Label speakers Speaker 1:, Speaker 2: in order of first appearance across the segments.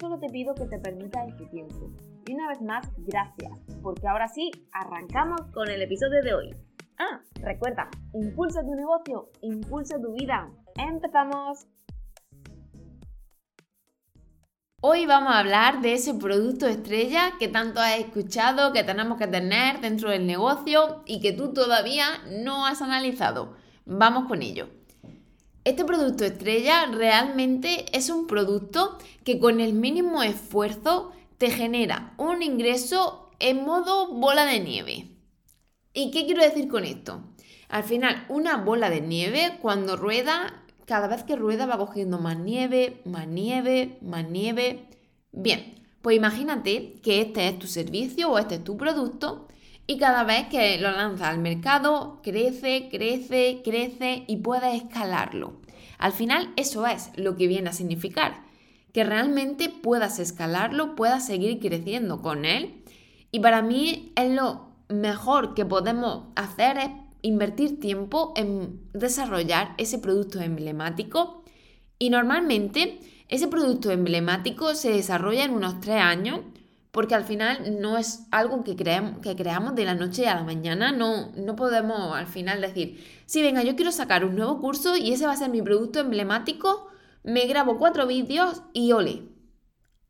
Speaker 1: solo te pido que te permitas este tiempo. Y una vez más, gracias, porque ahora sí, arrancamos con el episodio de hoy. Ah, recuerda, impulsa tu negocio, impulsa tu vida. ¡Empezamos! Hoy vamos a hablar de ese producto estrella que tanto has escuchado que tenemos que tener dentro del negocio y que tú todavía no has analizado. Vamos con ello. Este producto estrella realmente es un producto que con el mínimo esfuerzo te genera un ingreso en modo bola de nieve. ¿Y qué quiero decir con esto? Al final, una bola de nieve, cuando rueda, cada vez que rueda va cogiendo más nieve, más nieve, más nieve. Bien, pues imagínate que este es tu servicio o este es tu producto y cada vez que lo lanzas al mercado, crece, crece, crece y puedes escalarlo. Al final, eso es lo que viene a significar, que realmente puedas escalarlo, puedas seguir creciendo con él. Y para mí es lo mejor que podemos hacer es invertir tiempo en desarrollar ese producto emblemático y normalmente ese producto emblemático se desarrolla en unos tres años porque al final no es algo que, creamos, que creamos de la noche a la mañana, no, no podemos al final decir, sí, venga, yo quiero sacar un nuevo curso y ese va a ser mi producto emblemático, me grabo cuatro vídeos y ole.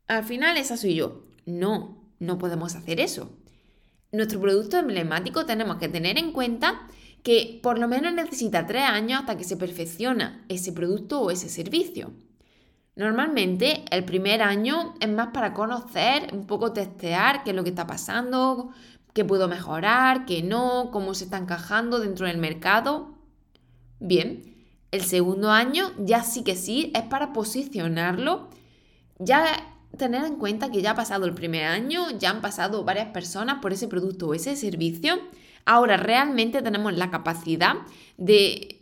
Speaker 1: Al final esa soy yo. No, no podemos hacer eso nuestro producto emblemático tenemos que tener en cuenta que por lo menos necesita tres años hasta que se perfecciona ese producto o ese servicio. Normalmente el primer año es más para conocer, un poco testear qué es lo que está pasando, qué puedo mejorar, qué no, cómo se está encajando dentro del mercado. Bien, el segundo año ya sí que sí es para posicionarlo, ya tener en cuenta que ya ha pasado el primer año, ya han pasado varias personas por ese producto o ese servicio. Ahora realmente tenemos la capacidad de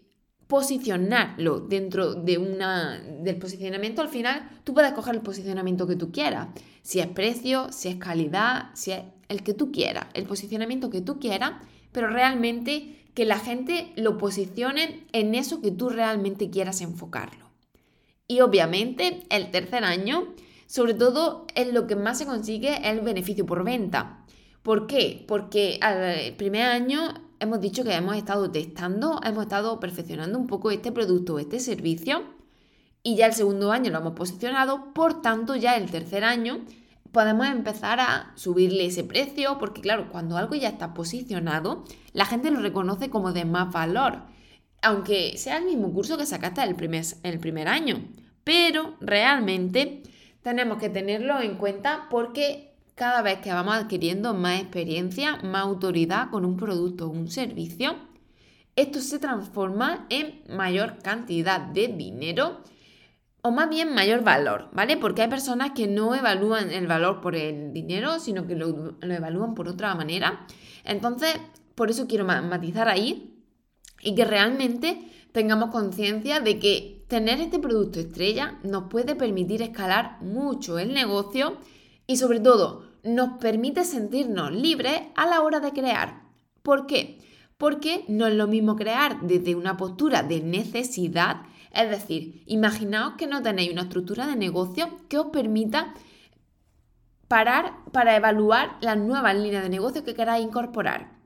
Speaker 1: posicionarlo dentro de una del posicionamiento al final tú puedes coger el posicionamiento que tú quieras si es precio si es calidad si es el que tú quieras el posicionamiento que tú quieras pero realmente que la gente lo posicione en eso que tú realmente quieras enfocarlo y obviamente el tercer año sobre todo, en lo que más se consigue el beneficio por venta. ¿Por qué? Porque al primer año hemos dicho que hemos estado testando, hemos estado perfeccionando un poco este producto o este servicio y ya el segundo año lo hemos posicionado, por tanto ya el tercer año podemos empezar a subirle ese precio porque claro, cuando algo ya está posicionado, la gente lo reconoce como de más valor, aunque sea el mismo curso que sacaste el el primer año, pero realmente tenemos que tenerlo en cuenta porque cada vez que vamos adquiriendo más experiencia, más autoridad con un producto o un servicio, esto se transforma en mayor cantidad de dinero o más bien mayor valor, ¿vale? Porque hay personas que no evalúan el valor por el dinero, sino que lo, evalúan por otra manera. Entonces, por eso quiero matizar ahí y que realmente tengamos conciencia de que tener este producto estrella nos puede permitir escalar mucho el negocio y sobre todo nos permite sentirnos libres a la hora de crear. ¿Por qué? Porque no es lo mismo crear desde una postura de necesidad, es decir, imaginaos que no tenéis una estructura de negocio que os permita parar para evaluar las nuevas líneas de negocio que queráis incorporar.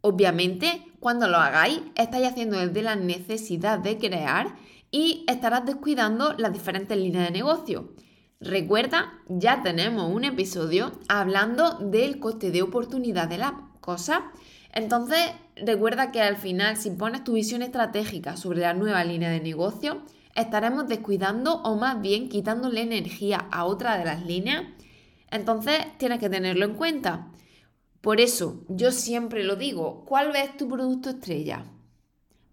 Speaker 1: Obviamente, cuando lo hagáis, estáis haciendo desde la necesidad de crear y estarás descuidando las diferentes líneas de negocio. Recuerda, ya tenemos un episodio hablando del coste de oportunidad de la cosa. Entonces, recuerda que al final, si pones tu visión estratégica sobre la nueva línea de negocio, estaremos descuidando o más bien quitándole energía a otra de las líneas. Entonces, tienes que tenerlo en cuenta. Por eso, yo siempre lo digo, ¿cuál es tu producto estrella?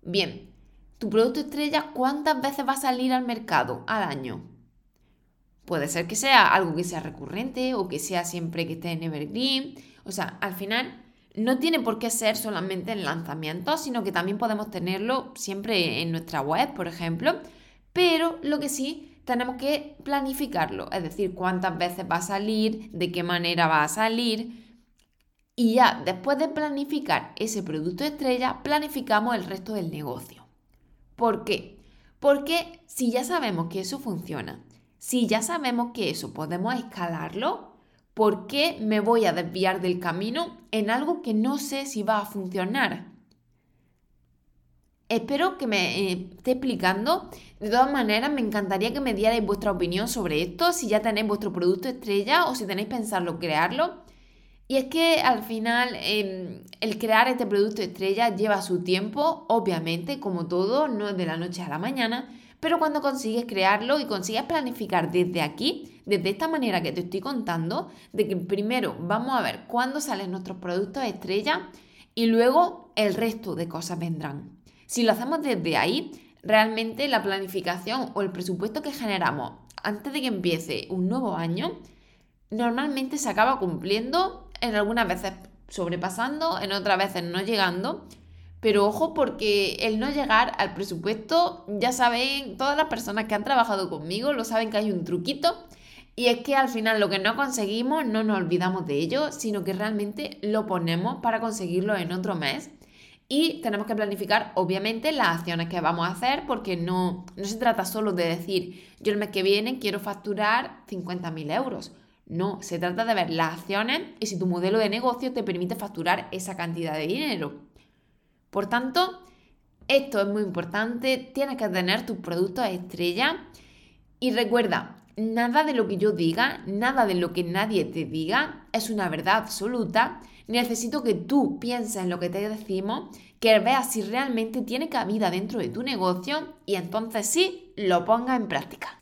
Speaker 1: Bien, tu producto estrella, ¿cuántas veces va a salir al mercado al año? Puede ser que sea algo que sea recurrente o que sea siempre que esté en Evergreen. O sea, al final no tiene por qué ser solamente en lanzamientos, sino que también podemos tenerlo siempre en nuestra web, por ejemplo. Pero lo que sí tenemos que planificarlo, es decir, cuántas veces va a salir, de qué manera va a salir. Y ya después de planificar ese producto estrella, planificamos el resto del negocio. ¿Por qué? Porque si ya sabemos que eso funciona, si ya sabemos que eso podemos escalarlo, ¿por qué me voy a desviar del camino en algo que no sé si va a funcionar? Espero que me eh, esté explicando. De todas maneras, me encantaría que me dierais vuestra opinión sobre esto, si ya tenéis vuestro producto estrella o si tenéis pensarlo crearlo. Y es que al final em, el crear este producto estrella lleva su tiempo, obviamente, como todo, no es de la noche a la mañana, pero cuando consigues crearlo y consigues planificar desde aquí, desde esta manera que te estoy contando, de que primero vamos a ver cuándo salen nuestros productos estrella y luego el resto de cosas vendrán. Si lo hacemos desde ahí, realmente la planificación o el presupuesto que generamos antes de que empiece un nuevo año, normalmente se acaba cumpliendo, en algunas veces sobrepasando, en otras veces no llegando, pero ojo porque el no llegar al presupuesto, ya saben, todas las personas que han trabajado conmigo lo saben que hay un truquito. Y es que al final lo que no conseguimos no nos olvidamos de ello, sino que realmente lo ponemos para conseguirlo en otro mes. Y tenemos que planificar, obviamente, las acciones que vamos a hacer, porque no, no se trata solo de decir, yo el mes que viene quiero facturar 50.000 euros. No, se trata de ver las acciones y si tu modelo de negocio te permite facturar esa cantidad de dinero. Por tanto, esto es muy importante, tienes que tener tus productos estrella y recuerda, nada de lo que yo diga, nada de lo que nadie te diga es una verdad absoluta. Necesito que tú pienses en lo que te decimos, que veas si realmente tiene cabida dentro de tu negocio y entonces sí lo pongas en práctica.